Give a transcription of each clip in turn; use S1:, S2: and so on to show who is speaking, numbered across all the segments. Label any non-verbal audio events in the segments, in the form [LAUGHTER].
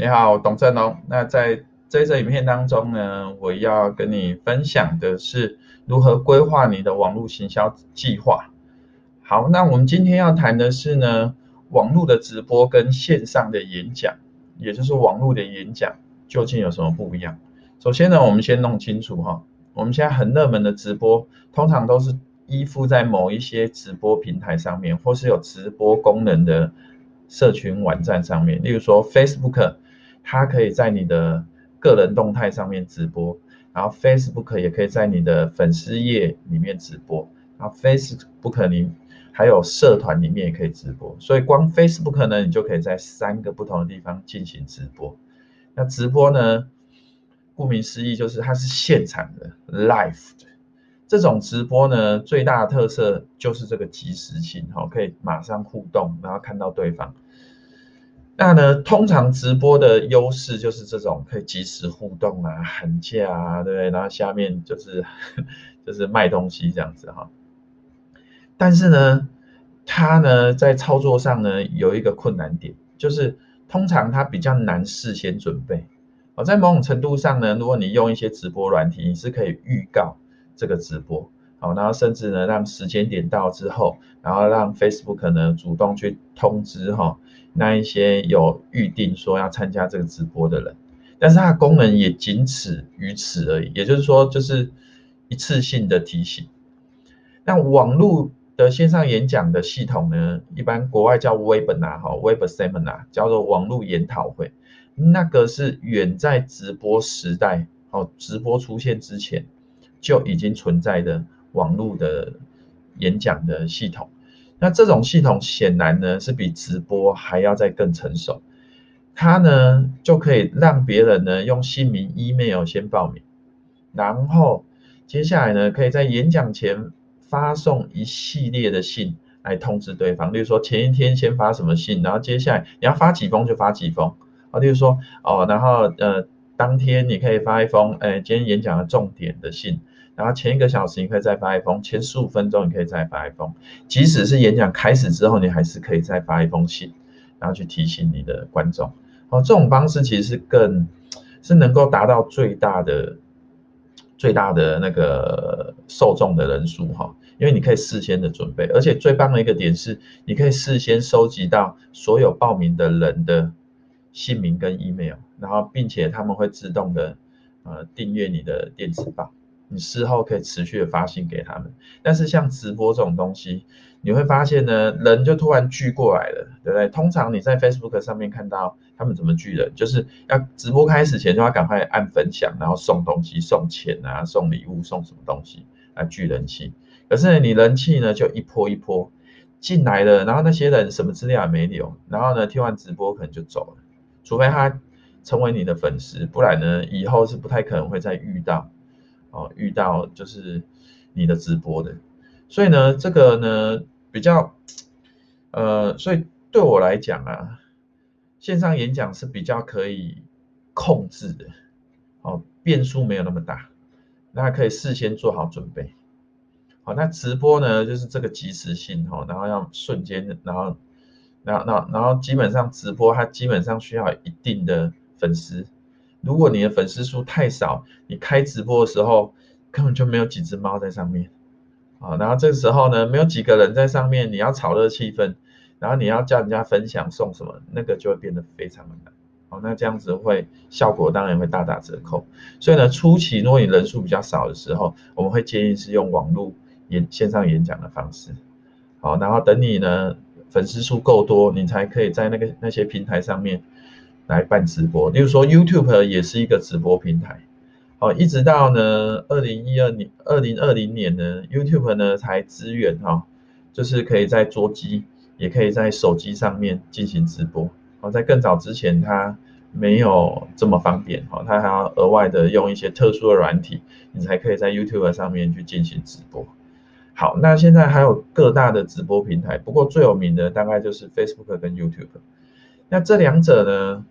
S1: 你好，董振龙。那在这支影片当中呢，我要跟你分享的是如何规划你的网络行销计划。好，那我们今天要谈的是呢，网络的直播跟线上的演讲，也就是网络的演讲究竟有什么不一样？首先呢，我们先弄清楚哈，我们现在很热门的直播，通常都是依附在某一些直播平台上面，或是有直播功能的社群网站上面，例如说 Facebook。它可以在你的个人动态上面直播，然后 Facebook 也可以在你的粉丝页里面直播，然后 Facebook 里还有社团里面也可以直播，所以光 Facebook 呢，你就可以在三个不同的地方进行直播。那直播呢，顾名思义就是它是现场的 live 的，这种直播呢，最大的特色就是这个即时性，哈，可以马上互动，然后看到对方。那呢，通常直播的优势就是这种可以即时互动啊，喊价啊，对不对？然后下面就是 [LAUGHS] 就是卖东西这样子哈。但是呢，它呢在操作上呢有一个困难点，就是通常它比较难事先准备。哦，在某种程度上呢，如果你用一些直播软体，你是可以预告这个直播。好，然后甚至呢，让时间点到之后，然后让 Facebook 呢主动去通知哈，那一些有预定说要参加这个直播的人，但是它的功能也仅此于此而已，也就是说，就是一次性的提醒。那网络的线上演讲的系统呢，一般国外叫 Webinar 哈，Web Seminar 叫做网络研讨会，那个是远在直播时代哦，直播出现之前就已经存在的。网络的演讲的系统，那这种系统显然呢是比直播还要再更成熟，它呢就可以让别人呢用姓名、email 先报名，然后接下来呢可以在演讲前发送一系列的信来通知对方，例如说前一天先发什么信，然后接下来你要发几封就发几封。啊，例如说哦，然后呃当天你可以发一封，哎，今天演讲的重点的信。然后前一个小时你可以再发一封，前十五分钟你可以再发一封，即使是演讲开始之后，你还是可以再发一封信，然后去提醒你的观众。哦，这种方式其实是更是能够达到最大的最大的那个受众的人数哈，因为你可以事先的准备，而且最棒的一个点是，你可以事先收集到所有报名的人的姓名跟 email，然后并且他们会自动的呃订阅你的电子报。你事后可以持续的发信给他们，但是像直播这种东西，你会发现呢，人就突然聚过来了，对不对？通常你在 Facebook 上面看到他们怎么聚人，就是要直播开始前就要赶快按分享，然后送东西、送钱啊、送礼物、送什么东西来聚人气。可是，你人气呢就一波一波进来了，然后那些人什么资料也没留，然后呢听完直播可能就走了，除非他成为你的粉丝，不然呢以后是不太可能会再遇到。哦，遇到就是你的直播的，所以呢，这个呢比较，呃，所以对我来讲啊，线上演讲是比较可以控制的，哦，变数没有那么大，那可以事先做好准备。好，那直播呢，就是这个即时性哈，然后要瞬间，然后，然后，然后，然后基本上直播它基本上需要一定的粉丝。如果你的粉丝数太少，你开直播的时候根本就没有几只猫在上面啊，然后这个时候呢，没有几个人在上面，你要炒热气氛，然后你要叫人家分享送什么，那个就会变得非常的难，好，那这样子会效果当然会大打折扣。所以呢，初期如果你人数比较少的时候，我们会建议是用网络演线上演讲的方式，好，然后等你呢粉丝数够多，你才可以在那个那些平台上面。来办直播，例如说 YouTube 也是一个直播平台，好，一直到呢二零一二年、二零二零年呢，YouTube 呢才支援哈，就是可以在桌机，也可以在手机上面进行直播。好，在更早之前，它没有这么方便，哈，它还要额外的用一些特殊的软体，你才可以在 YouTube 上面去进行直播。好，那现在还有各大的直播平台，不过最有名的大概就是 Facebook 跟 YouTube。那这两者呢？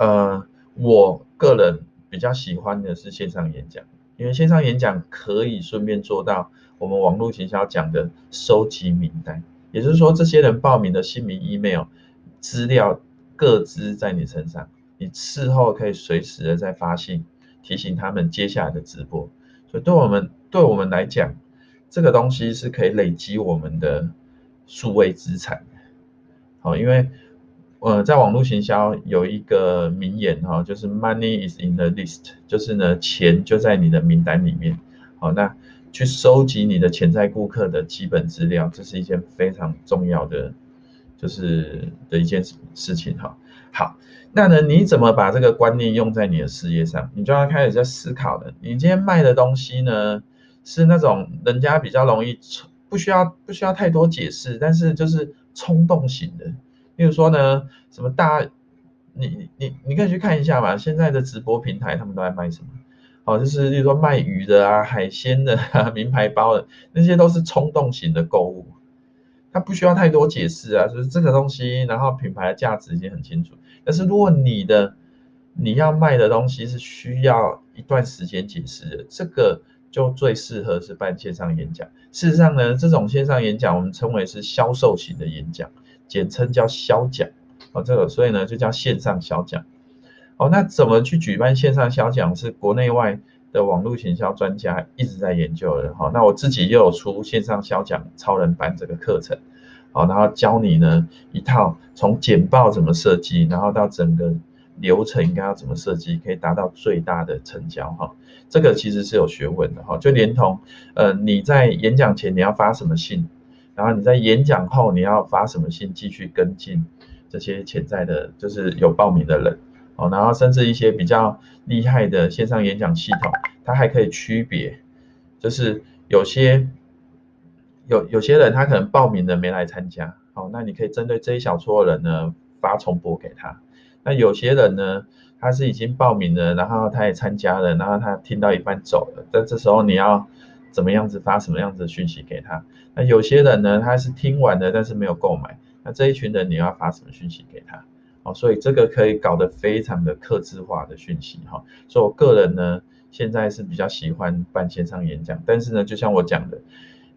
S1: 呃，我个人比较喜欢的是线上演讲，因为线上演讲可以顺便做到我们网络行销讲的收集名单，也就是说，这些人报名的姓名、email 资料各资在你身上，你事后可以随时的再发信提醒他们接下来的直播。所以对我们对我们来讲，这个东西是可以累积我们的数位资产。好，因为呃，在网络行销有一个名言哈，就是 “money is in the list”，就是呢，钱就在你的名单里面。好，那去收集你的潜在顾客的基本资料，这是一件非常重要的，就是的一件事情哈。好，那呢，你怎么把这个观念用在你的事业上？你就要开始在思考了。你今天卖的东西呢，是那种人家比较容易，不需要不需要太多解释，但是就是。冲动型的，例如说呢，什么大，你你你可以去看一下嘛，现在的直播平台他们都在卖什么？哦，就是例如说卖鱼的啊、海鲜的、[LAUGHS] 名牌包的，那些都是冲动型的购物，它不需要太多解释啊，就是这个东西，然后品牌的价值已经很清楚。但是如果你的你要卖的东西是需要一段时间解释的，这个。就最适合是办线上演讲。事实上呢，这种线上演讲我们称为是销售型的演讲，简称叫销讲。哦，这个所以呢就叫线上销讲。哦，那怎么去举办线上销讲？是国内外的网络行销专家一直在研究的。好，那我自己又有出线上销讲超人班这个课程。好，然后教你呢一套从简报怎么设计，然后到整个流程应该要怎么设计，可以达到最大的成交。哈。这个其实是有学问的哈，就连同呃你在演讲前你要发什么信，然后你在演讲后你要发什么信继续跟进这些潜在的，就是有报名的人哦，然后甚至一些比较厉害的线上演讲系统，它还可以区别，就是有些有有些人他可能报名的没来参加，哦，那你可以针对这一小撮人呢发重播给他，那有些人呢。他是已经报名了，然后他也参加了，然后他听到一半走了。但这时候你要怎么样子发什么样子的讯息给他？那有些人呢，他是听完了，但是没有购买。那这一群人你要发什么讯息给他？哦，所以这个可以搞得非常的客制化的讯息哈。所以我个人呢，现在是比较喜欢办线上演讲，但是呢，就像我讲的，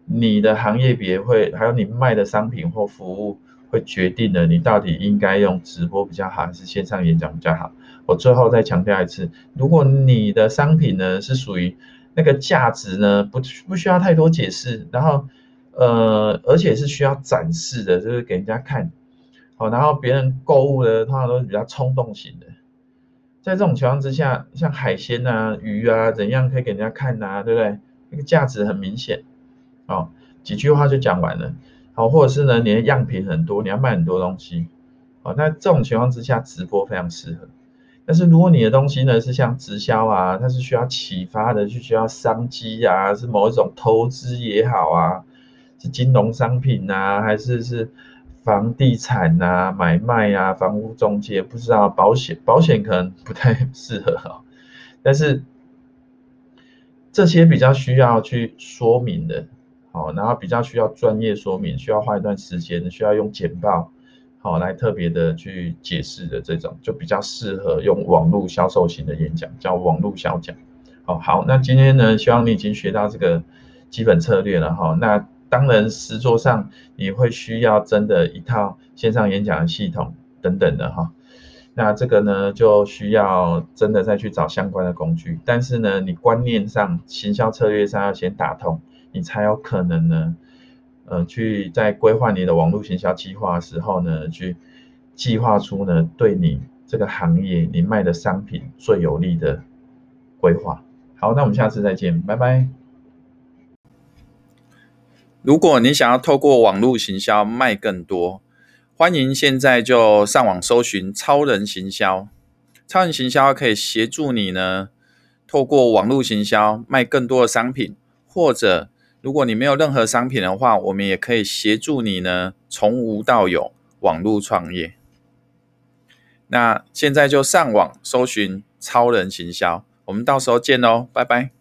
S1: 你的行业别会，还有你卖的商品或服务，会决定了你到底应该用直播比较好，还是线上演讲比较好。我最后再强调一次，如果你的商品呢是属于那个价值呢不不需要太多解释，然后呃而且是需要展示的，就是给人家看，好，然后别人购物的通常都是比较冲动型的，在这种情况之下，像海鲜啊、鱼啊怎样可以给人家看、啊，对不对？那个价值很明显，哦，几句话就讲完了，好，或者是呢你的样品很多，你要卖很多东西，好，那这种情况之下直播非常适合。但是如果你的东西呢是像直销啊，它是需要启发的，是需要商机啊，是某一种投资也好啊，是金融商品啊，还是是房地产啊、买卖啊、房屋中介，不知道保险，保险可能不太适合哈。但是这些比较需要去说明的，好，然后比较需要专业说明，需要花一段时间，需要用简报。好，来特别的去解释的这种，就比较适合用网络销售型的演讲，叫网络小讲。好，好，那今天呢，希望你已经学到这个基本策略了哈。那当然，实作上你会需要真的一套线上演讲的系统等等的哈。那这个呢，就需要真的再去找相关的工具。但是呢，你观念上、行销策略上要先打通，你才有可能呢。呃，去在规划你的网络行销计划的时候呢，去计划出呢对你这个行业你卖的商品最有利的规划。好，那我们下次再见，拜拜。
S2: 如果你想要透过网络行销卖更多，欢迎现在就上网搜寻超人行销。超人行销可以协助你呢，透过网络行销卖更多的商品，或者。如果你没有任何商品的话，我们也可以协助你呢，从无到有网络创业。那现在就上网搜寻超人行销，我们到时候见喽，拜拜。